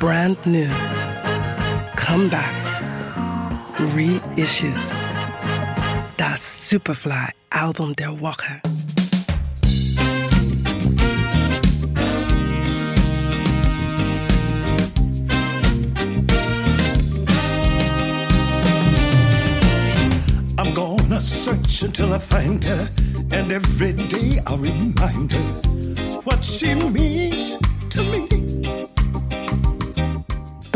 brand new, comebacks, reissues. Das Superfly Album Der Woche. I'm gonna search until I find her, and every day I'll remind her what she means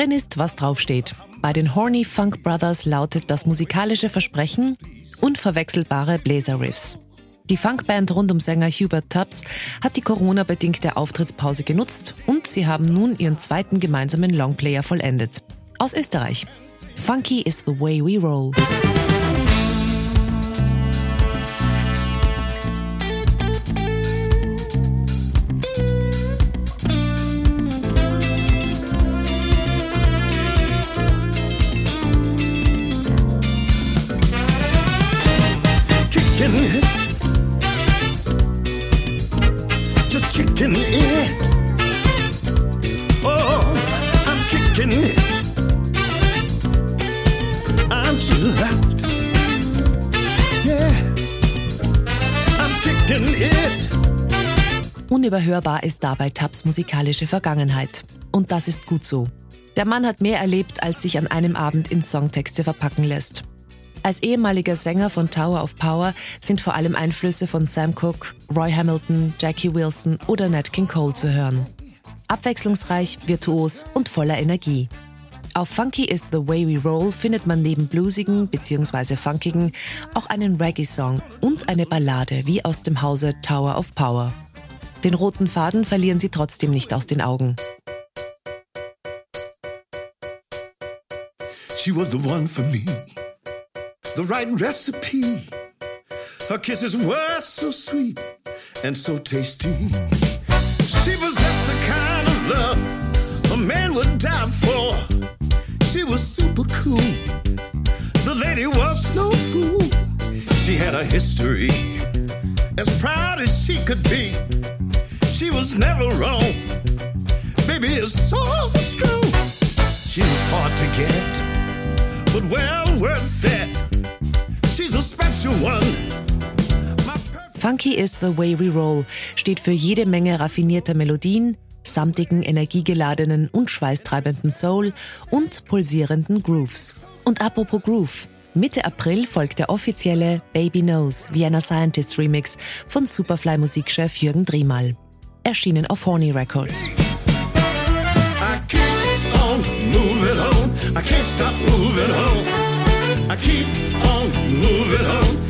Drin ist, was draufsteht. Bei den Horny Funk Brothers lautet das musikalische Versprechen unverwechselbare Bläserriffs. Die Funkband rund um Sänger Hubert Tubbs hat die Corona-bedingte Auftrittspause genutzt und sie haben nun ihren zweiten gemeinsamen Longplayer vollendet. Aus Österreich. Funky is the way we roll. Kicking it. Oh, I'm kicking it. I'm too loud. Yeah, I'm kicking it. Unüberhörbar ist dabei Tubbs musikalische Vergangenheit. Und das ist gut so. Der Mann hat mehr erlebt, als sich an einem Abend in Songtexte verpacken lässt. Als ehemaliger Sänger von Tower of Power sind vor allem Einflüsse von Sam Cooke, Roy Hamilton, Jackie Wilson oder Nat King Cole zu hören. Abwechslungsreich, virtuos und voller Energie. Auf Funky is the Way We Roll findet man neben bluesigen bzw. funkigen auch einen Reggae-Song und eine Ballade wie aus dem Hause Tower of Power. Den roten Faden verlieren sie trotzdem nicht aus den Augen. She was the one for me, the right recipe. Her kisses were so sweet and so tasty. She possessed the kind of love a man would die for. She was super cool. The lady was no fool. She had a history as proud as she could be. She was never wrong. Baby, it's so true. She was hard to get, Funky is the way we roll steht für jede Menge raffinierter Melodien, samtigen, energiegeladenen und schweißtreibenden Soul und pulsierenden Grooves. Und apropos Groove. Mitte April folgt der offizielle Baby Knows Vienna Scientist Remix von Superfly-Musikchef Jürgen Driemal. Erschienen auf Horny Records. I keep on moving on.